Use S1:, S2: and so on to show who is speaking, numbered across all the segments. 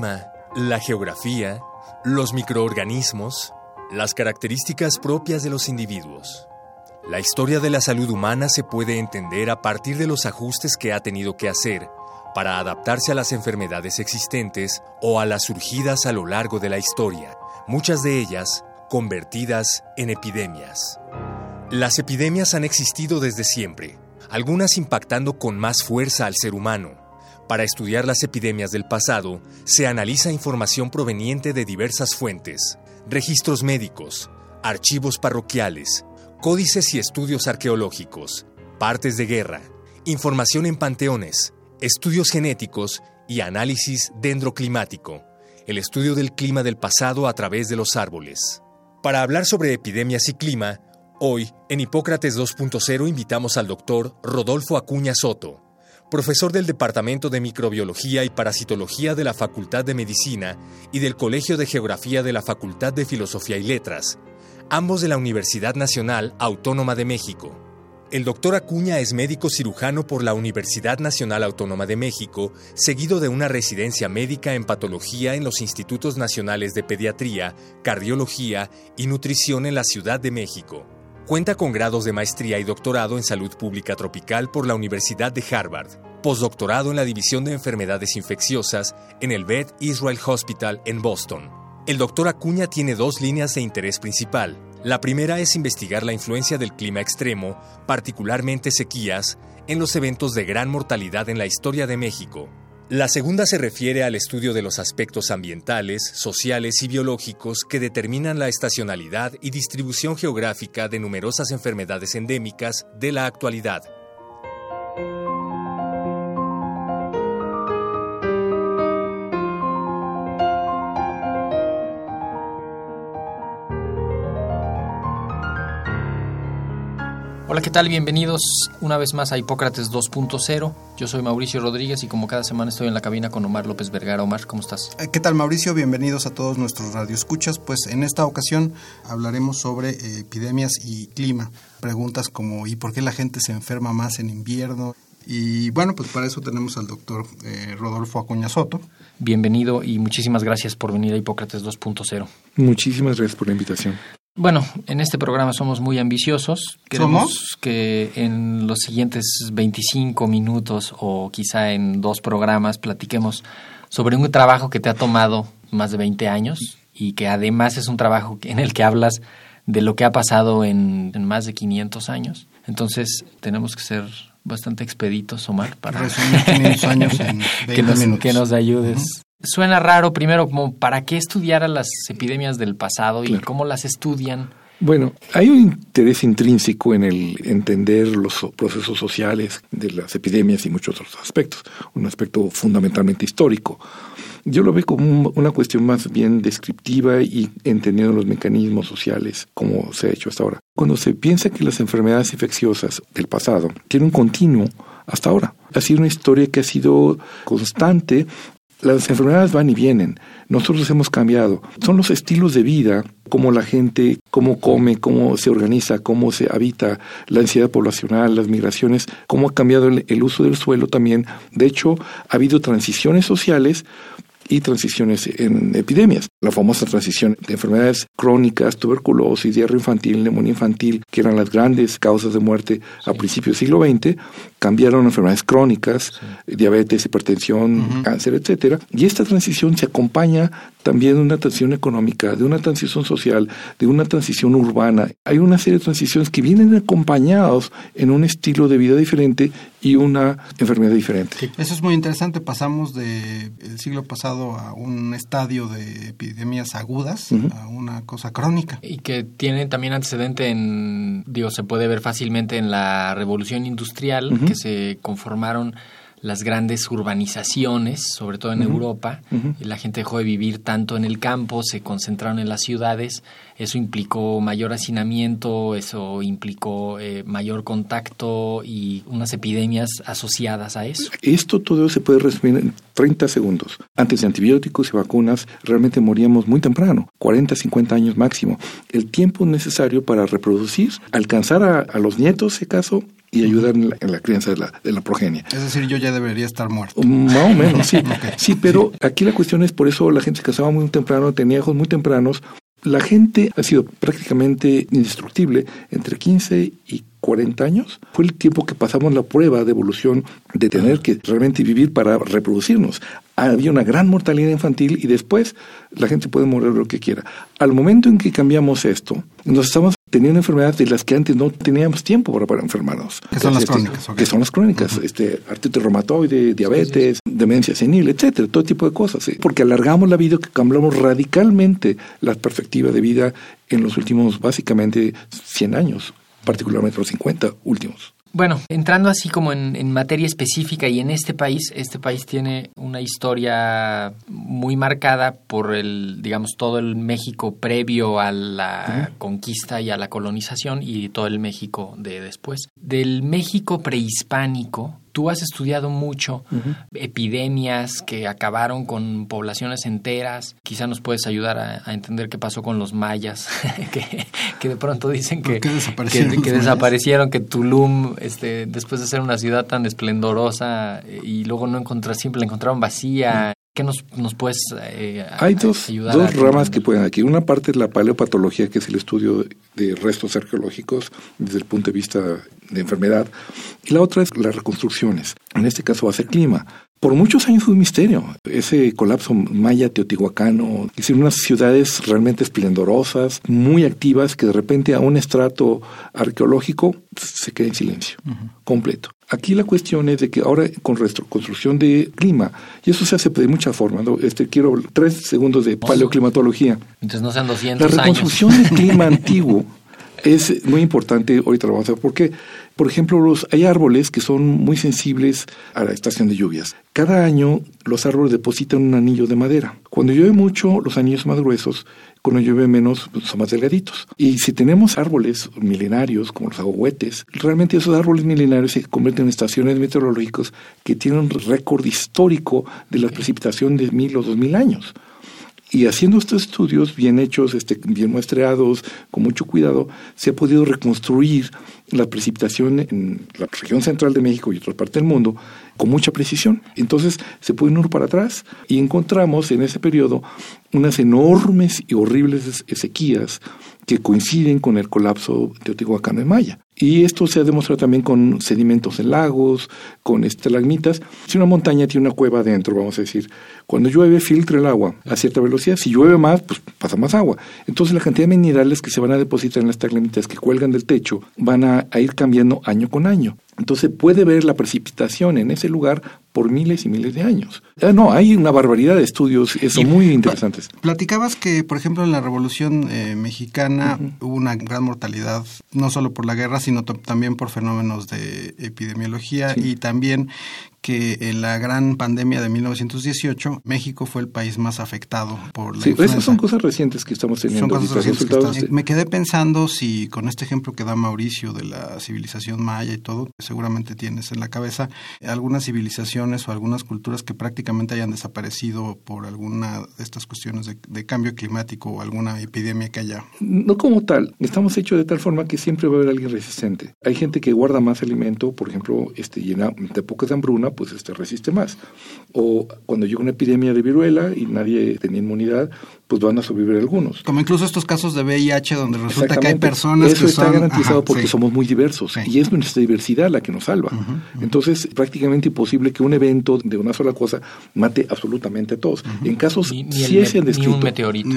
S1: La geografía, los microorganismos, las características propias de los individuos. La historia de la salud humana se puede entender a partir de los ajustes que ha tenido que hacer para adaptarse a las enfermedades existentes o a las surgidas a lo largo de la historia, muchas de ellas convertidas en epidemias. Las epidemias han existido desde siempre, algunas impactando con más fuerza al ser humano. Para estudiar las epidemias del pasado, se analiza información proveniente de diversas fuentes, registros médicos, archivos parroquiales, códices y estudios arqueológicos, partes de guerra, información en panteones, estudios genéticos y análisis dendroclimático, el estudio del clima del pasado a través de los árboles. Para hablar sobre epidemias y clima, hoy en Hipócrates 2.0 invitamos al doctor Rodolfo Acuña Soto, profesor del Departamento de Microbiología y Parasitología de la Facultad de Medicina y del Colegio de Geografía de la Facultad de Filosofía y Letras, ambos de la Universidad Nacional Autónoma de México. El doctor Acuña es médico cirujano por la Universidad Nacional Autónoma de México, seguido de una residencia médica en patología en los Institutos Nacionales de Pediatría, Cardiología y Nutrición en la Ciudad de México. Cuenta con grados de maestría y doctorado en salud pública tropical por la Universidad de Harvard, postdoctorado en la División de Enfermedades Infecciosas en el Beth Israel Hospital en Boston. El doctor Acuña tiene dos líneas de interés principal. La primera es investigar la influencia del clima extremo, particularmente sequías, en los eventos de gran mortalidad en la historia de México. La segunda se refiere al estudio de los aspectos ambientales, sociales y biológicos que determinan la estacionalidad y distribución geográfica de numerosas enfermedades endémicas de la actualidad.
S2: Hola, ¿qué tal? Bienvenidos una vez más a Hipócrates 2.0. Yo soy Mauricio Rodríguez y como cada semana estoy en la cabina con Omar López Vergara. Omar, ¿cómo estás?
S3: Eh, ¿Qué tal Mauricio? Bienvenidos a todos nuestros radioescuchas. Pues en esta ocasión hablaremos sobre eh, epidemias y clima. Preguntas como ¿y por qué la gente se enferma más en invierno? Y bueno, pues para eso tenemos al doctor eh, Rodolfo Acuña Soto.
S2: Bienvenido y muchísimas gracias por venir a Hipócrates 2.0.
S4: Muchísimas gracias por la invitación.
S2: Bueno, en este programa somos muy ambiciosos. Queremos
S3: ¿Somos?
S2: que en los siguientes 25 minutos o quizá en dos programas platiquemos sobre un trabajo que te ha tomado más de 20 años y que además es un trabajo en el que hablas de lo que ha pasado en, en más de 500 años. Entonces tenemos que ser bastante expeditos, Omar, para
S3: Resumir 500 años en 20
S2: que, nos, que nos ayudes. Suena raro primero como para qué estudiar a las epidemias del pasado y
S4: Claro.
S2: cómo las estudian.
S4: Bueno, hay un interés intrínseco en el entender los so- procesos sociales de las epidemias y muchos otros aspectos, un aspecto fundamentalmente histórico. Yo lo veo como un- una cuestión más bien descriptiva y entendiendo los mecanismos sociales como se ha hecho hasta ahora. Cuando se piensa que las enfermedades infecciosas del pasado tienen un continuo hasta ahora, ha sido una historia que ha sido constante las enfermedades van y vienen. Nosotros hemos cambiado. Son los estilos de vida, cómo la gente, cómo come, cómo se organiza, cómo se habita, la ansiedad poblacional, las migraciones, cómo ha cambiado el, el uso del suelo también. De hecho, ha habido transiciones sociales y transiciones en epidemias. La famosa transición de enfermedades crónicas, tuberculosis, diarrea infantil, neumonía infantil, que eran las grandes causas de muerte a principios del siglo XX, cambiaron a enfermedades crónicas, diabetes, hipertensión, cáncer, etcétera. Y esta transición se acompaña también de una transición económica, de una transición social, de una transición urbana. Hay una serie de transiciones que vienen acompañados en un estilo de vida diferente y una enfermedad diferente.
S3: Eso es muy interesante. Pasamos del siglo pasado a un estadio de epidemias agudas a una cosa crónica.
S2: Y que tiene también antecedente en, digo, se puede ver fácilmente en la revolución industrial, que se conformaron las grandes urbanizaciones, sobre todo en Europa. La gente dejó de vivir tanto en el campo, se concentraron en las ciudades. Eso implicó mayor hacinamiento, eso implicó eh, mayor contacto y unas epidemias asociadas a eso.
S4: Esto todo se puede resumir en 30 segundos. Antes de antibióticos y vacunas, realmente moríamos muy temprano, 40, 50 años máximo. El tiempo necesario para reproducir, alcanzar a, a los nietos, si acaso, y ayudar en la, crianza de la, de la, progenie.
S3: Es decir, yo ya debería estar muerto.
S4: Más o menos, sí. Sí, pero aquí la cuestión es por eso la gente se casaba muy temprano, tenía hijos muy tempranos. La gente ha sido prácticamente indestructible entre 15 y 40 años. Fue el tiempo que pasamos la prueba de evolución de tener que realmente vivir para reproducirnos. Había una gran mortalidad infantil y después la gente puede morir lo que quiera. Al momento en que cambiamos esto, nos estamos teniendo enfermedades de las que antes no teníamos tiempo para, para enfermarnos.
S3: Que son las este, crónicas.
S4: Que son las crónicas. este, artritis reumatoide, diabetes, demencia senil, etcétera, todo tipo de cosas. Porque alargamos la vida, que cambiamos radicalmente la perspectiva de vida en los últimos, básicamente, 100 años, particularmente los 50 últimos.
S2: Bueno, entrando así como en, materia específica y en este país, este país tiene una historia muy marcada por el, digamos, todo el México previo a la conquista y a la colonización y todo el México de después. Del México prehispánico, tú has estudiado mucho epidemias que acabaron con poblaciones enteras. Quizá nos puedes ayudar a, entender qué pasó con los mayas, que, de pronto dicen que,
S3: desaparecieron,
S2: que, desaparecieron, que Tulum, este, después de ser una ciudad tan esplendorosa eh, y luego no encontrar, siempre la encontraron vacía. ¿Qué nos, nos puedes eh,
S4: Hay dos, dos ramas que pueden aquí. Una parte es la paleopatología, que es el estudio de restos arqueológicos desde el punto de vista de enfermedad. Y la otra es las reconstrucciones. En este caso va a ser clima. Por muchos años fue un misterio. Ese colapso maya teotihuacano, hicieron unas ciudades realmente esplendorosas, muy activas, que de repente a un estrato arqueológico se queda en silencio, completo. Aquí la cuestión es de que ahora con reconstrucción de clima, y eso se hace de muchas formas, este, quiero tres segundos de paleoclimatología.
S2: Entonces no sean 200
S4: La reconstrucción del clima antiguo es muy importante, ahorita lo vamos a ver, porque, por ejemplo, los, hay árboles que son muy sensibles a la estación de lluvias. Cada año los árboles depositan un anillo de madera. Cuando llueve mucho, los anillos son más gruesos, cuando llueve menos, pues, son más delgaditos. Y si tenemos árboles milenarios, como los agüetes, realmente esos árboles milenarios se convierten en estaciones meteorológicas que tienen un récord histórico de la precipitación de mil o dos mil años. Y haciendo estos estudios bien hechos, este, bien muestreados, con mucho cuidado, se ha podido reconstruir la precipitación en la región central de México y otras partes del mundo con mucha precisión. Entonces se puede ir para atrás y encontramos en ese periodo unas enormes y horribles sequías que coinciden con el colapso de Teotihuacán en Maya. Y esto se ha demostrado también con sedimentos en lagos, con estalagmitas. Si una montaña tiene una cueva adentro, vamos a decir, cuando llueve filtra el agua a cierta velocidad. Si llueve más, pues pasa más agua. Entonces la cantidad de minerales que se van a depositar en las estalagmitas que cuelgan del techo van a, a ir cambiando año con año. Entonces puede ver la precipitación en ese lugar por miles y miles de años. Ah, no, hay una barbaridad de estudios, eso muy interesantes.
S3: Platicabas que, por ejemplo, en la Revolución eh, Mexicana hubo una gran mortalidad, no solo por la guerra, sino también por fenómenos de epidemiología y también que en la gran pandemia de 1918 México fue el país más afectado por la
S4: sí, Esas son cosas recientes que estamos teniendo.
S3: Son cosas recientes Me quedé pensando si con este ejemplo que da Mauricio de la civilización maya y todo, seguramente tienes en la cabeza algunas civilizaciones o algunas culturas que prácticamente hayan desaparecido por alguna de estas cuestiones de, cambio climático o alguna epidemia que haya.
S4: No como tal, estamos hechos de tal forma que siempre va a haber alguien resistente. Hay gente que guarda más alimento, por ejemplo, este, llena de poca de hambruna, pues este resiste más. O cuando llega una epidemia de viruela y nadie tenía inmunidad, pues van a sobrevivir algunos.
S3: Como incluso estos casos de VIH donde resulta que hay personas
S4: Eso está garantizado porque somos muy diversos y es nuestra diversidad la que nos salva. Entonces, prácticamente imposible que un evento de una sola cosa mate absolutamente a todos. En casos
S2: ni,
S4: sí se han descrito
S2: un meteorito.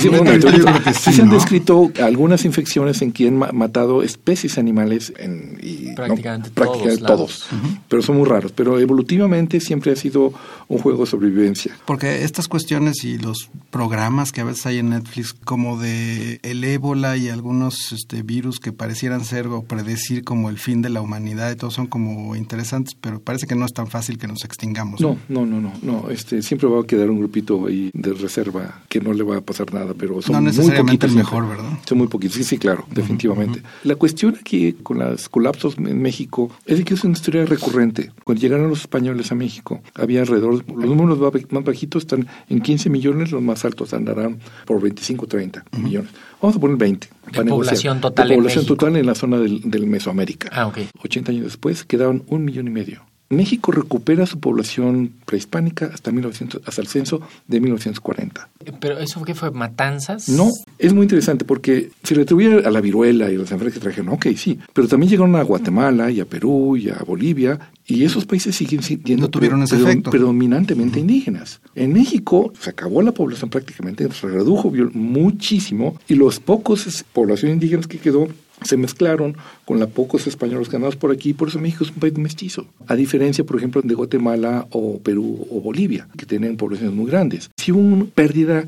S4: Sí, se han descrito algunas infecciones en quien han matado especies animales en, y
S2: prácticamente,
S4: todos, pero son muy raros. Pero evolutivamente siempre ha sido un juego de sobrevivencia.
S3: Porque estas cuestiones y los programas programas que a veces hay en Netflix como de el ébola y algunos este, virus que parecieran ser o predecir como el fin de la humanidad y todos son como interesantes, pero parece que no es tan fácil que nos extingamos.
S4: No, no, no, no, no. Este, siempre va a quedar un grupito ahí de reserva que no le va a pasar nada, pero son
S3: no
S4: muy
S3: necesariamente
S4: poquitos.
S3: el mejor, ¿verdad?
S4: Son muy poquitos, sí, sí, claro, definitivamente. La cuestión aquí con los colapsos en México es que es una historia recurrente. Cuando llegaron los españoles a México, había alrededor, los números más bajitos están en 15 millones, los más altos andarán por 25, 30 millones. Vamos a poner 20.
S2: De
S4: para negociar.
S2: población total
S4: De
S2: en
S4: población
S2: México.
S4: total en la zona del, del Mesoamérica.
S2: Ah, ok.
S4: 80 años después quedaban un millón y medio. México recupera su población prehispánica hasta, 1900, hasta el censo de 1940.
S2: Pero eso qué fue matanzas?
S4: No, es muy interesante porque se le atribuye a la viruela y a las enfermedades que trajeron, ok, sí, pero también llegaron a Guatemala y a Perú y a Bolivia y esos países siguen siendo
S3: No tuvieron ese
S4: predom-
S3: efecto.
S4: predominantemente indígenas. En México se acabó la población prácticamente, se redujo muchísimo y los pocos población indígenas que quedó se mezclaron con los pocos españoles ganados por aquí, por eso México es un país mestizo. A diferencia, por ejemplo, de Guatemala o Perú o Bolivia, que tienen poblaciones muy grandes. Si hubo una pérdida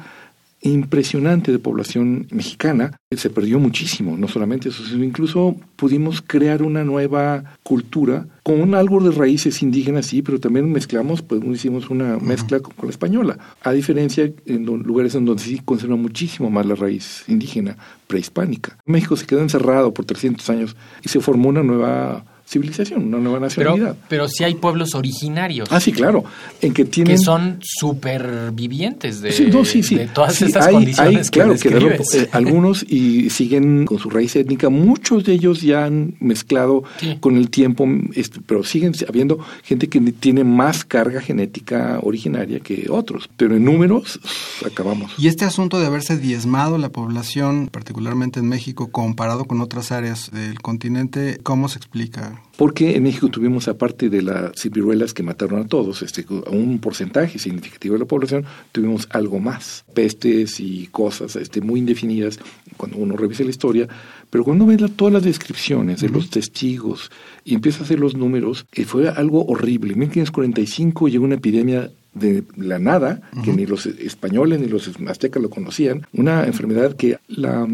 S4: impresionante de población mexicana, se perdió muchísimo, no solamente eso, sino incluso pudimos crear una nueva cultura con algo de raíces indígenas, sí, pero también mezclamos, pues hicimos una mezcla con, con la española, a diferencia en don- lugares en donde sí conserva muchísimo más la raíz indígena prehispánica. México se quedó encerrado por 300 años y se formó una nueva civilización, una nueva
S2: Pero,
S4: nacionalidad.
S2: pero sí hay pueblos originarios
S4: ah, sí, claro, en que tienen...
S2: que son supervivientes de,
S4: Sí, no, sí, sí.
S2: de todas
S4: Sí,
S2: estas
S4: hay-
S2: condiciones
S4: hay,
S2: que
S4: claro,
S2: describes.
S4: eh, algunos y siguen con su raíz étnica. Muchos de ellos ya han mezclado
S2: Sí.
S4: con el tiempo, este, pero siguen habiendo gente que tiene más carga genética originaria que otros. Pero en números, acabamos.
S3: Y este asunto de haberse diezmado la población, particularmente en México, comparado con otras áreas del continente, ¿cómo se explica?
S4: Porque en México tuvimos, aparte de las viruelas que mataron a todos, este, a un porcentaje significativo de la población, tuvimos algo más, pestes y cosas este, muy indefinidas cuando uno revisa la historia. Pero cuando ve la- todas las descripciones de los testigos y empieza a hacer los números, eh, fue algo horrible. En 1545 llegó una epidemia de la nada, que ni los españoles ni los aztecas lo conocían, una enfermedad que la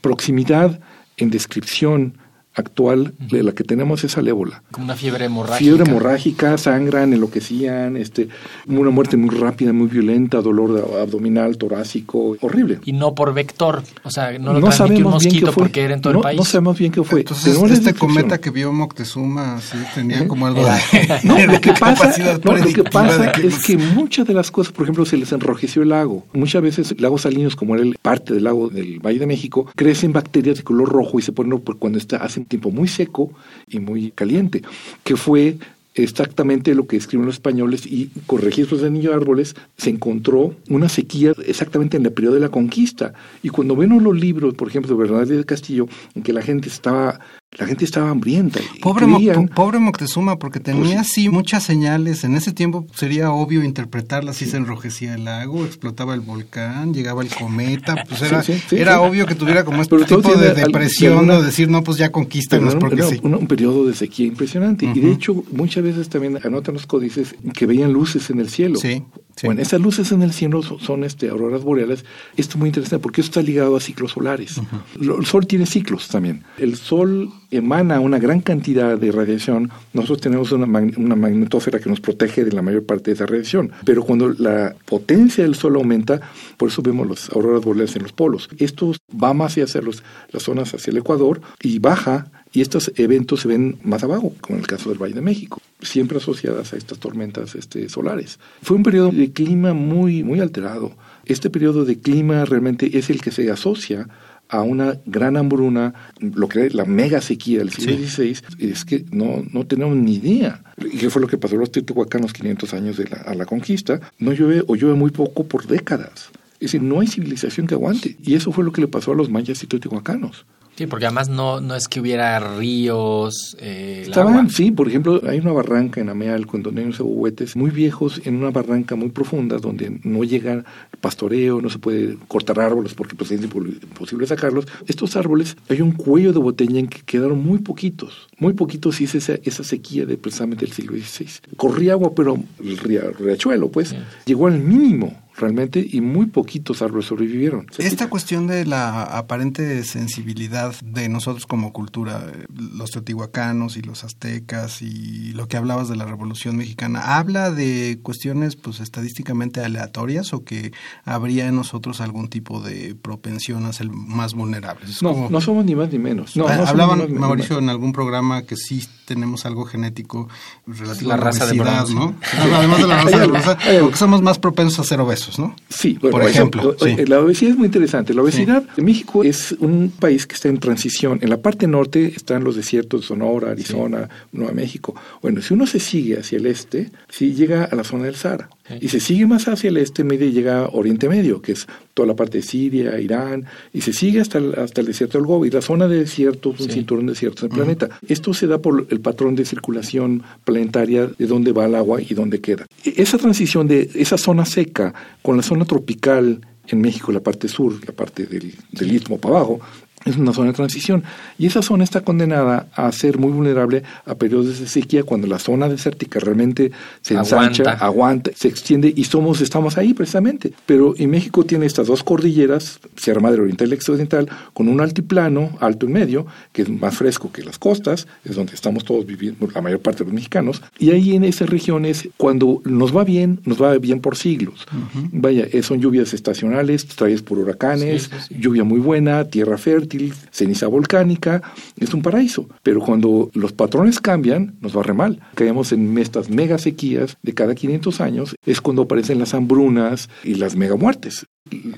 S4: proximidad en descripción actual de la que tenemos es al ébola.
S2: Como una fiebre hemorrágica.
S4: Fiebre hemorrágica, sangran, enloquecían, este, una muerte muy rápida, muy violenta, dolor abdominal, torácico, horrible.
S2: Y no por vector. O sea, no lo
S4: no
S2: transmitió un
S4: sabemos bien qué fue.
S2: porque era en todo
S4: no,
S2: el país.
S4: no sabemos bien qué fue.
S3: Entonces,
S4: Tenemos
S3: este cometa que vio Moctezuma, sí, tenía como algo de...
S4: No, lo que pasa, no, lo que pasa
S3: que-
S4: es que muchas de las cosas, por ejemplo, se les enrojeció el lago. Muchas veces lagos salinos, como era el parte del lago del Valle de México, crecen bacterias de color rojo y se ponen por cuando está hace un tiempo muy seco y muy caliente, que fue exactamente lo que escriben los españoles y con registros de niños árboles se encontró una sequía exactamente en el periodo de la conquista. Y cuando ven los libros por ejemplo de Bernardo de Castillo en que la gente estaba la gente estaba hambrienta y
S3: Pobre,
S4: creían-
S3: pobre Moctezuma, porque tenía
S4: Pues
S3: sí muchas señales. En ese tiempo sería obvio interpretarlas. Si se enrojecía el lago, explotaba el volcán, llegaba el cometa. Pues era,
S4: Sí, sí, sí,
S3: era obvio que tuviera como este
S4: Pero
S3: tipo de
S4: al-
S3: depresión o decir, no, pues ya conquístanos porque
S4: era
S3: sí.
S4: un, un periodo de sequía impresionante. Y de hecho, muchas veces también anotan los códices que veían luces en el cielo.
S3: Sí, sí.
S4: Bueno, esas luces en el cielo son, son, este, auroras boreales. Esto es muy interesante porque esto está ligado a ciclos solares. Lo- El sol tiene ciclos también. El sol emana una gran cantidad de radiación. Nosotros tenemos una, mag- una magnetósfera que nos protege de la mayor parte de esa radiación. Pero cuando la potencia del sol aumenta, por eso vemos las auroras boreales en los polos. Esto va más hacia los, las zonas hacia el Ecuador y baja y estos eventos se ven más abajo, como en el caso del Valle de México, siempre asociadas a estas tormentas este, solares. Fue un periodo de clima muy, muy alterado. Este periodo de clima realmente es el que se asocia a una gran hambruna, lo que es la mega sequía del siglo XVI, es que no, no tenemos ni idea. ¿Y qué fue lo que pasó a los teotihuacanos 500 años de la, a la conquista? No llueve o llueve muy poco por décadas. Es decir, no hay civilización que aguante. Y eso fue lo que le pasó a los mayas y teotihuacanos.
S2: Sí, porque además no, no es que hubiera ríos, eh,
S4: Estaban,
S2: agua.
S4: sí, por ejemplo, hay una barranca en en donde hay unos ahuehuetes muy viejos en una barranca muy profunda donde no llega pastoreo, no se puede cortar árboles porque pues, es impo- imposible sacarlos. Estos árboles, hay un cuello de botella en que quedaron muy poquitos, muy poquitos y es esa, esa sequía de precisamente del siglo XVI. Corría agua, pero el ria- riachuelo, pues, llegó al mínimo realmente, y muy poquitos árboles sobrevivieron.
S3: Esta cuestión de la aparente sensibilidad de nosotros como cultura, eh, los teotihuacanos y los aztecas y lo que hablabas de la Revolución Mexicana, ¿habla de cuestiones pues estadísticamente aleatorias o que habría en nosotros algún tipo de propensión a ser más vulnerables?
S4: no, no somos ni más ni menos. No,
S3: ah, hablaban, Mauricio, en algún programa que sí tenemos algo genético relativo
S2: la
S3: a la
S2: raza
S3: obesidad, ¿no? Además de la raza de bronce, porque somos más propensos a ser obesos, ¿no?
S4: Sí, por, ejemplo. La obesidad es muy interesante. La obesidad en México es un país que está en transición. En la parte norte están los desiertos de Sonora, Arizona, Nueva México. Bueno, si uno se sigue hacia el este, sí llega a la zona del Sahara. Y se sigue más hacia el este medio y llega a Oriente Medio, que es toda la parte de Siria, Irán, y se sigue hasta el, hasta el desierto del Gobi. La zona de desierto es un cinturón de desiertos del planeta. Esto se da por el patrón de circulación planetaria de dónde va el agua y dónde queda. E, esa transición de esa zona seca con la zona tropical en México, la parte sur, la parte del, del istmo para abajo, es una zona de transición. Y esa zona está condenada a ser muy vulnerable a periodos de sequía cuando la zona desértica realmente se ensancha, aguanta, se extiende y somos estamos ahí precisamente. Pero en México tiene estas dos cordilleras, Sierra Madre Oriental y Occidental, con un altiplano alto y medio que es más fresco que las costas, es donde estamos todos viviendo la mayor parte de los mexicanos. Y ahí en esas regiones cuando nos va bien, nos va bien por siglos. Vaya, eh, son lluvias estacionales, traídas por huracanes, lluvia muy buena, tierra fértil ceniza volcánica, es un paraíso. Pero cuando los patrones cambian, nos va re mal. Caemos en estas mega sequías de cada 500 años, es cuando aparecen las hambrunas y las mega muertes.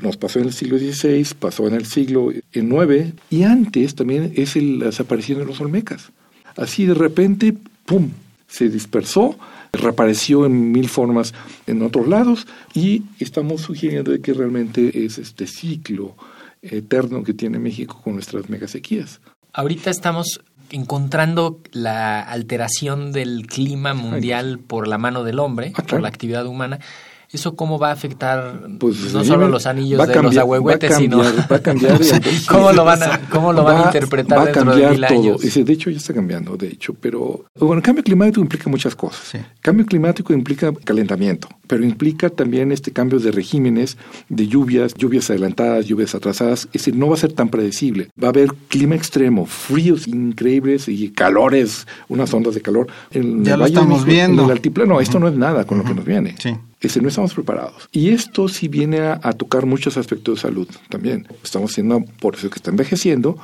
S4: Nos pasó en el siglo XVI, pasó en el siglo IX y antes también es el, la desaparición de los olmecas. Así de repente, ¡pum!, se dispersó, reapareció en mil formas en otros lados y estamos sugiriendo que realmente es este ciclo eterno que tiene México con nuestras megasequías.
S2: Ahorita estamos encontrando la alteración del clima mundial por la mano del hombre, ah, por la actividad humana. ¿Eso cómo va a afectar pues, no solo los anillos de los ahuehuetes, sino
S4: va a cambiar
S2: cómo lo van a, cómo lo van a interpretar
S4: va a cambiar todo. de hecho ya está cambiando, de hecho, pero bueno, el cambio climático implica muchas cosas. Cambio climático implica calentamiento, pero implica también este cambio de regímenes, de lluvias, lluvias adelantadas, lluvias atrasadas, es decir, no va a ser tan predecible. Va a haber clima extremo, fríos increíbles y calores, unas ondas de calor.
S3: En ya lo estamos viendo.
S4: En el altiplano, esto no es nada con lo que nos viene.
S3: Sí
S4: que no estamos preparados. Y esto sí viene a, tocar muchos aspectos de salud también. Estamos siendo, por eso que está envejeciendo,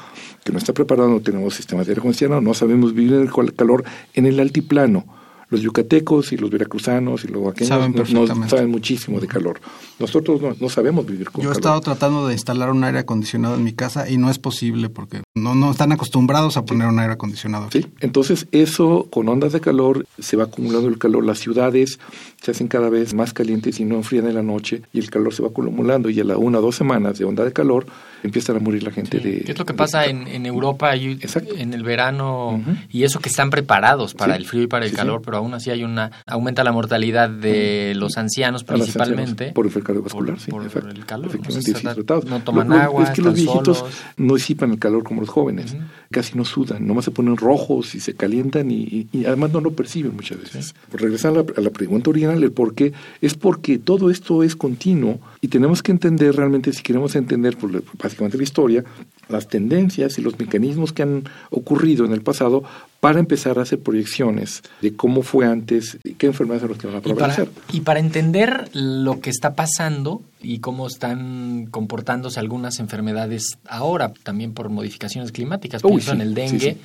S4: que no está preparado, no tenemos sistemas de aire no sabemos vivir el calor en el altiplano los yucatecos y los veracruzanos y los vaqueños saben, saben muchísimo de calor. Nosotros no, sabemos vivir con
S3: Yo he estado tratando de instalar un aire acondicionado en mi casa y no es posible porque no, no están acostumbrados a poner un aire acondicionado.
S4: Sí, entonces eso con ondas de calor se va acumulando el calor. Las ciudades se hacen cada vez más calientes y no enfrían en la noche y el calor se va acumulando y a la una o dos semanas de onda de calor empiezan a morir la gente de...
S2: ¿Qué es lo que pasa en, en, Europa y, en el verano? Y eso que están preparados para el frío y para el calor, pero aún así hay una... aumenta la mortalidad de los ancianos principalmente.
S4: por el cardiovascular, sí.
S2: Por el calor.
S4: Efectivamente,
S2: no, toman agua,
S4: Es que los viejitos no disipan el calor como los jóvenes. Casi no sudan, nomás se ponen rojos y se calientan y, además no lo perciben muchas veces. Por regresar a la, a la pregunta original, el por qué, es porque todo esto es continuo y tenemos que entender realmente, si queremos entender por, básicamente la historia, las tendencias y los mecanismos que han ocurrido en el pasado para empezar a hacer proyecciones de cómo fue antes y qué enfermedades son las que van a prevalecer.
S2: Y para, entender lo que está pasando y cómo están comportándose algunas enfermedades ahora, también por modificaciones climáticas, por ejemplo en el dengue,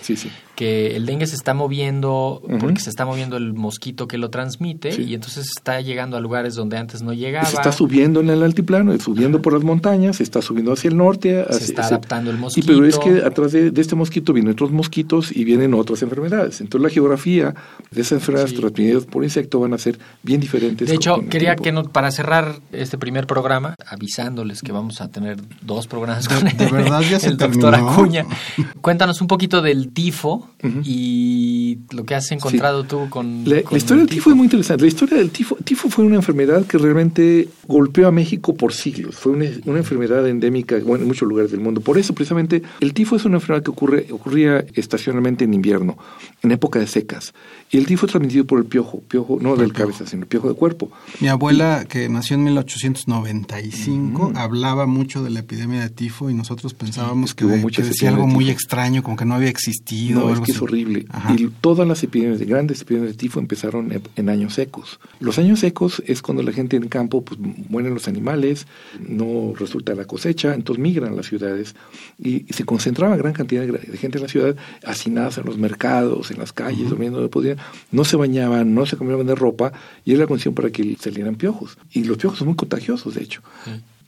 S2: que el dengue se está moviendo porque se está moviendo el mosquito que lo transmite y entonces está llegando a lugares donde antes no llegaba.
S4: Se está subiendo en el altiplano, subiendo por las montañas, se está subiendo hacia el norte.
S2: se está adaptando el mosquito.
S4: Y pero es que atrás de, de este mosquito vienen otros mosquitos y vienen otras enfermedades. Entonces la geografía de esas enfermedades transmitidas por insecto van a ser bien diferentes.
S2: De hecho, quería que no, para cerrar este primer programa, avisándoles que vamos a tener dos programas con
S3: de, verdad ya
S2: el doctor Acuña. Cuéntanos un poquito del tifo y lo que has encontrado tú con,
S4: la, historia del tifo. es muy interesante. La historia del tifo, tifo fue una enfermedad que realmente golpeó a México por siglos. Fue una, una enfermedad endémica bueno, en muchos lugares del mundo. Por eso, precisamente, el tifo es una enfermedad que ocurre, ocurría estacionalmente en invierno en época de secas. Y el tifo es transmitido por el piojo, piojo no del cabeza, sino el piojo de cuerpo.
S3: Mi abuela, que nació en 1895, hablaba mucho de la epidemia de tifo y nosotros pensábamos que,
S4: hubo
S3: de-
S4: muchas
S3: que decía algo
S4: de
S3: muy
S4: tifo.
S3: extraño, como que no había existido.
S4: No,
S3: o
S4: es que es horrible.
S3: Ajá.
S4: Y todas las epidemias, de grandes epidemias de tifo empezaron en, en años secos. Los años secos es cuando la gente en campo, pues mueren los animales, no resulta la cosecha, entonces migran a las ciudades y, y se concentraba gran cantidad de, gente en la ciudad, hacinadas en los mercados, en las calles, durmiendo donde podían. No se bañaban, no se cambiaban de ropa y era la condición para que salieran piojos. Y los piojos son muy contagiosos, de hecho.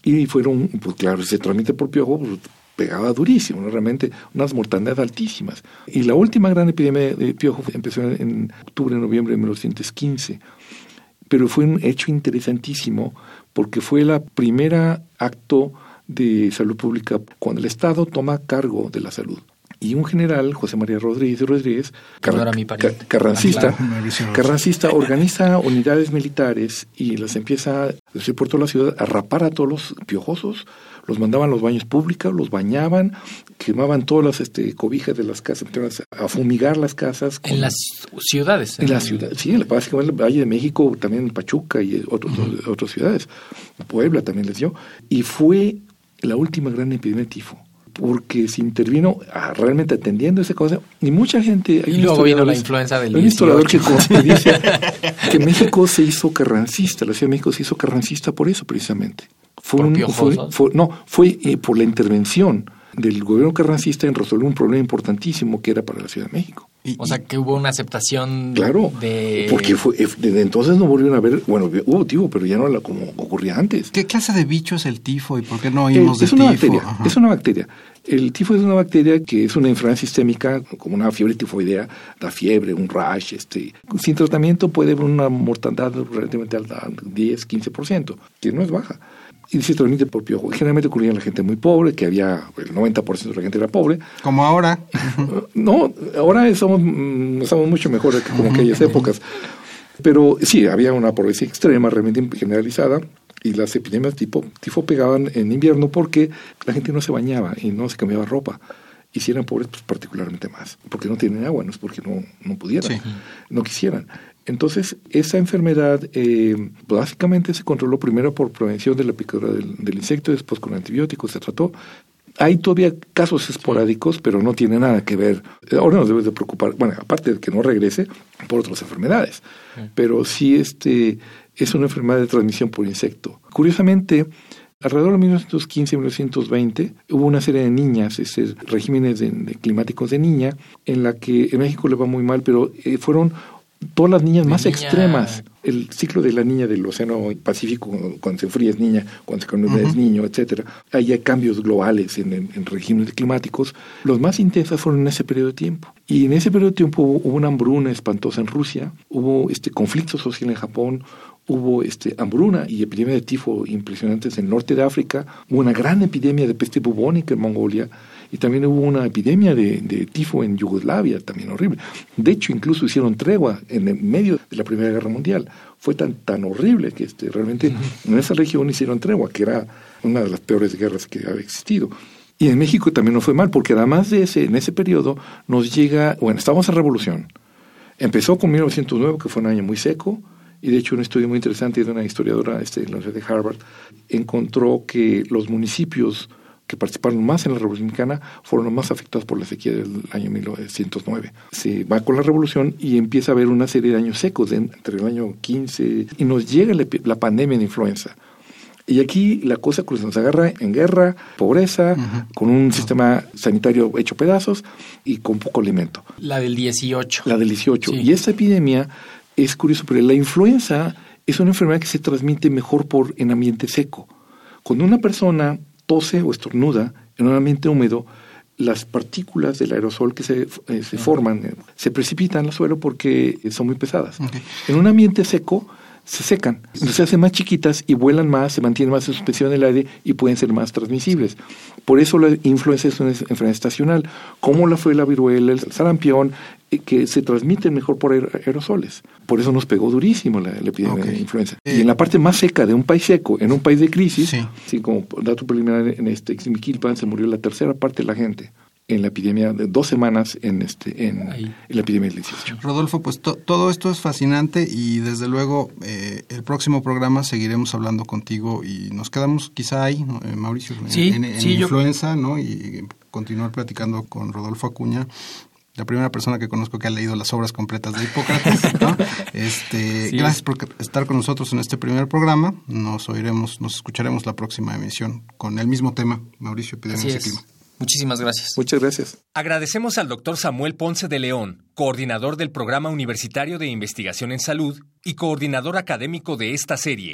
S4: Y fueron, pues claro, se transmite por piojo, pues, pegaba durísimo, realmente unas mortandades altísimas. Y la última gran epidemia de piojo empezó en, octubre, noviembre de 1915. Pero fue un hecho interesantísimo porque fue la primera acto de salud pública cuando el Estado toma cargo de la salud. Y un general, José María Rodríguez Rodríguez, carrancista,
S2: Ah, claro.
S4: Carrancista organiza unidades militares y las empieza a decir por toda la ciudad a rapar a todos los piojosos, los mandaban a los baños públicos, los bañaban, quemaban todas las este, cobijas de las casas, a fumigar las casas. con-
S2: En las ciudades.
S4: en la ciudad, sí, en la básicamente el Valle de México, también en Pachuca y otros, otras ciudades. Puebla también les dio. Y fue la última gran epidemia de tifo, porque se intervino ah, realmente atendiendo esa cosa. Y mucha gente...
S2: Y luego vino la influenza del
S4: hay un historiador que,
S2: 18.
S4: que dice que México se hizo carrancista, la Ciudad de México se hizo carrancista por eso precisamente. Fue
S2: ¿Por
S4: un- fue- no, fue eh, por la intervención del gobierno carrancista en resolver un problema importantísimo que era para la Ciudad de México.
S3: Y-
S2: O sea, que hubo una aceptación
S4: Claro,
S2: de...
S4: porque fue, eh, desde entonces no volvieron a ver, bueno, hubo tifo, pero ya no era como ocurría antes.
S3: ¿Qué clase de bicho es el tifo y por qué no
S4: Eh,
S3: oímos de
S4: es una
S3: tifo?
S4: bacteria, es una bacteria. El tifo es una bacteria que es una enfermedad sistémica, como una fiebre tifoidea, da fiebre, un rash, este, sin tratamiento puede haber una mortandad relativamente alta, 10, 15%, que no es baja. Y se transmite por piojo. Generalmente ocurría en la gente muy pobre, que había, el 90% de la gente era pobre.
S3: Como ahora.
S4: No, ahora somos, mm, estamos mucho mejor que como aquellas épocas. Pero sí, había una pobreza extrema, realmente generalizada, y las epidemias tipo tifo pegaban en invierno porque la gente no se bañaba y no se cambiaba ropa. Y si eran pobres, pues particularmente más, porque no tienen agua, no es porque no, no pudieran,
S3: Sí.
S4: no quisieran. Entonces, esa enfermedad eh, básicamente se controló primero por prevención de la picadura del, del insecto, después con antibióticos se trató. Hay todavía casos esporádicos, pero no tiene nada que ver. Ahora nos debe de preocupar, bueno, aparte de que no regrese, por otras enfermedades. Pero sí este, es una enfermedad de transmisión por insecto. Curiosamente, alrededor de 1915-1920 hubo una serie de niñas, este, regímenes de- de climáticos de niña, en la que en México le va muy mal, pero eh, fueron todas las niñas
S2: De
S4: más
S2: niña-
S4: extremas. El ciclo de la niña del Océano Pacífico, cuando- se enfría es niña, cuando se cambia es niño, etcétera. Ahí hay cambios globales en, en- en regímenes climáticos. Los más intensos fueron en ese periodo de tiempo. Y en ese periodo de tiempo hubo, hubo una hambruna espantosa en Rusia, hubo este conflicto social en Japón, hubo este, hambruna y epidemia de tifo impresionantes en el norte de África, hubo una gran epidemia de peste bubónica en Mongolia y también hubo una epidemia de, de tifo en Yugoslavia, también horrible. De hecho, incluso hicieron tregua en el medio de la Primera Guerra Mundial. Fue tan, tan horrible que este, realmente en esa región hicieron tregua, que era una de las peores guerras que había existido. Y en México también no fue mal, porque además de ese, en ese periodo nos llega, bueno, estábamos en revolución. Empezó con 1909, que fue un año muy seco, y de hecho un estudio muy interesante de una historiadora este, de la Universidad de Harvard encontró que los municipios que participaron más en la Revolución Mexicana fueron los más afectados por la sequía del año 1909. Se va con la Revolución y empieza a haber una serie de años secos de- entre el año 15 y nos llega la, pandemia de influenza. Y aquí la cosa nos agarra en guerra, pobreza, con un sistema sanitario hecho pedazos y con poco alimento
S2: La del 18.
S4: la del 18.
S2: Sí.
S4: Y esta epidemia es curioso, pero la influenza es una enfermedad que se transmite mejor por en ambiente seco. Cuando una persona tose o estornuda en un ambiente húmedo, las partículas del aerosol que se, eh, se forman eh, se precipitan al suelo porque eh, son muy pesadas. En un ambiente seco se secan, se hacen más chiquitas y vuelan más, se mantienen más en suspensión en el aire y pueden ser más transmisibles. Por eso la influenza es una enfermedad estacional, como la fue la viruela, el sarampión, que se transmiten mejor por aer- aerosoles. Por eso nos pegó durísimo la, la epidemia de influenza.
S3: Eh,
S4: y en la parte más seca de un país seco, en un país de crisis,
S3: Sí.
S4: sí, como dato preliminar, en este Ixmiquilpan se murió la tercera parte de la gente. en la epidemia de dos semanas en este en, la epidemia del 18.
S3: Rodolfo, pues todo esto es fascinante y desde luego eh, el próximo programa seguiremos hablando contigo y nos quedamos quizá ahí, eh, Mauricio, en, influenza, ¿no? Y continuar platicando con Rodolfo Acuña la primera persona que conozco que ha leído las obras completas de Hipócrates. este, gracias por estar con nosotros en este primer programa. Nos oiremos, nos escucharemos la próxima emisión con el mismo tema, Mauricio Epidemias Clima.
S2: Muchísimas gracias.
S4: Muchas gracias.
S1: Agradecemos al doctor Samuel Ponce de León, coordinador del Programa Universitario de Investigación en Salud y coordinador académico de esta serie.